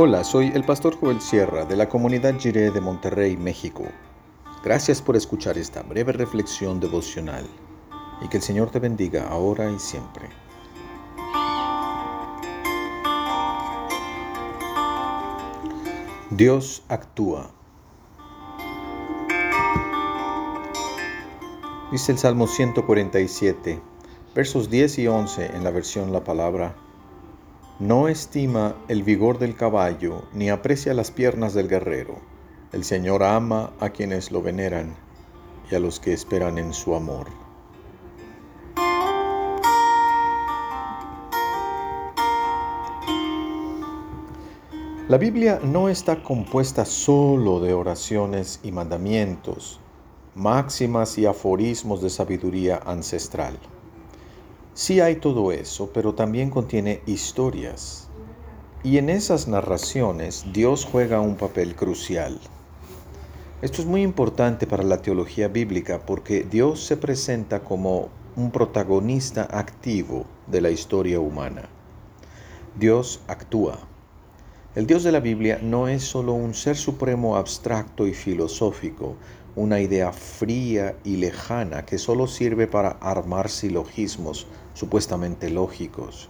Hola, soy el pastor Joel Sierra de la comunidad Jiré de Monterrey, México. Gracias por escuchar esta breve reflexión devocional y que el Señor te bendiga ahora y siempre. Dios actúa. Dice el Salmo 147, versos 10 y 11 en la versión La Palabra no estima el vigor del caballo, ni aprecia las piernas del guerrero. El Señor ama a quienes lo veneran y a los que esperan en su amor. La Biblia no está compuesta solo de oraciones y mandamientos, máximas y aforismos de sabiduría ancestral. Sí hay todo eso, pero también contiene historias. Y en esas narraciones Dios juega un papel crucial. Esto es muy importante para la teología bíblica porque Dios se presenta como un protagonista activo de la historia humana. Dios actúa. El Dios de la Biblia no es solo un ser supremo abstracto y filosófico, una idea fría y lejana que solo sirve para armar silogismos supuestamente lógicos.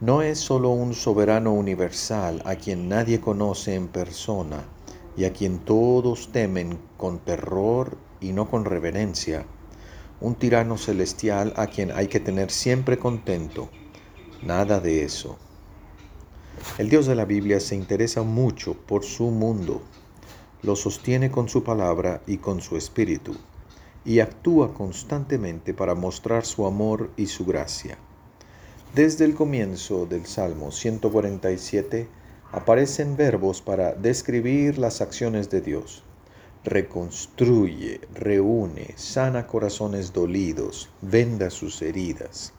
No es solo un soberano universal a quien nadie conoce en persona y a quien todos temen con terror y no con reverencia, un tirano celestial a quien hay que tener siempre contento. Nada de eso. El Dios de la Biblia se interesa mucho por su mundo, lo sostiene con su palabra y con su espíritu, y actúa constantemente para mostrar su amor y su gracia. Desde el comienzo del Salmo 147 aparecen verbos para describir las acciones de Dios. Reconstruye, reúne, sana corazones dolidos, venda sus heridas.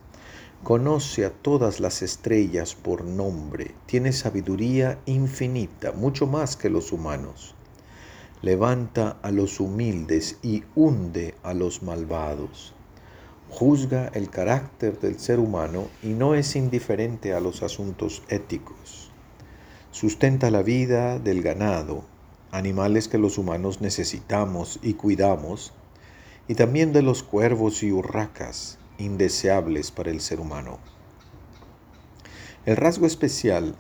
Conoce a todas las estrellas por nombre, tiene sabiduría infinita, mucho más que los humanos levanta a los humildes y hunde a los malvados. Juzga el carácter del ser humano y no es indiferente a los asuntos éticos. Sustenta la vida del ganado, animales que los humanos necesitamos y cuidamos, y también de los cuervos y urracas, indeseables para el ser humano. El rasgo especial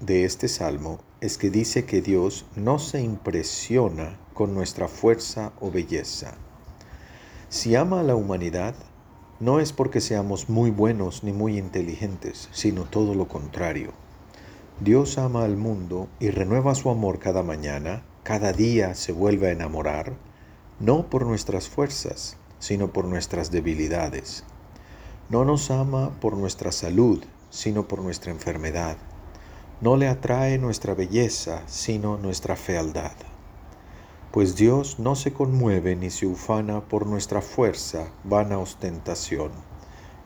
de este salmo es que dice que Dios no se impresiona con nuestra fuerza o belleza. Si ama a la humanidad, no es porque seamos muy buenos ni muy inteligentes, sino todo lo contrario. Dios ama al mundo y renueva su amor cada mañana, cada día se vuelve a enamorar, no por nuestras fuerzas, sino por nuestras debilidades. No nos ama por nuestra salud, sino por nuestra enfermedad no le atrae nuestra belleza, sino nuestra fealdad. Pues Dios no se conmueve ni se ufana por nuestra fuerza, vana ostentación,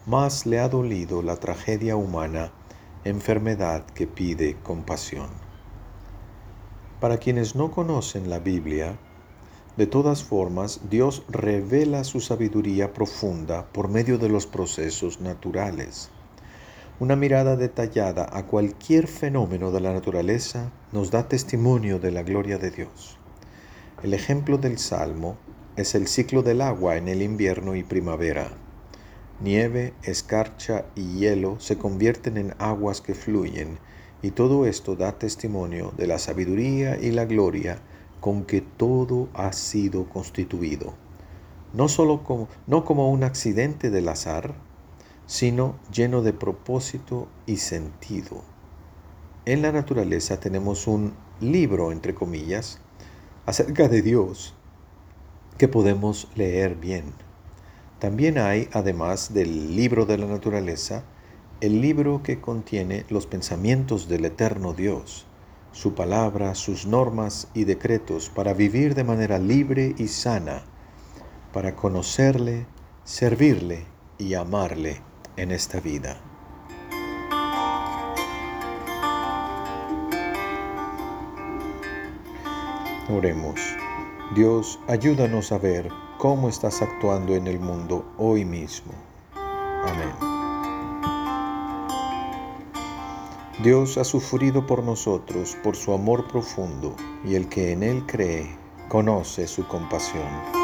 más le ha dolido la tragedia humana, enfermedad que pide compasión. Para quienes no conocen la Biblia, de todas formas, Dios revela su sabiduría profunda por medio de los procesos naturales. Una mirada detallada a cualquier fenómeno de la naturaleza nos da testimonio de la gloria de Dios. El ejemplo del Salmo es el ciclo del agua en el invierno y primavera. Nieve, escarcha y hielo se convierten en aguas que fluyen y todo esto da testimonio de la sabiduría y la gloria con que todo ha sido constituido. No solo como, no como un accidente del azar, sino lleno de propósito y sentido. En la naturaleza tenemos un libro, entre comillas, acerca de Dios que podemos leer bien. También hay, además del libro de la naturaleza, el libro que contiene los pensamientos del eterno Dios, su palabra, sus normas y decretos para vivir de manera libre y sana, para conocerle, servirle y amarle en esta vida. Oremos. Dios, ayúdanos a ver cómo estás actuando en el mundo hoy mismo. Amén. Dios ha sufrido por nosotros por su amor profundo, y el que en Él cree conoce su compasión.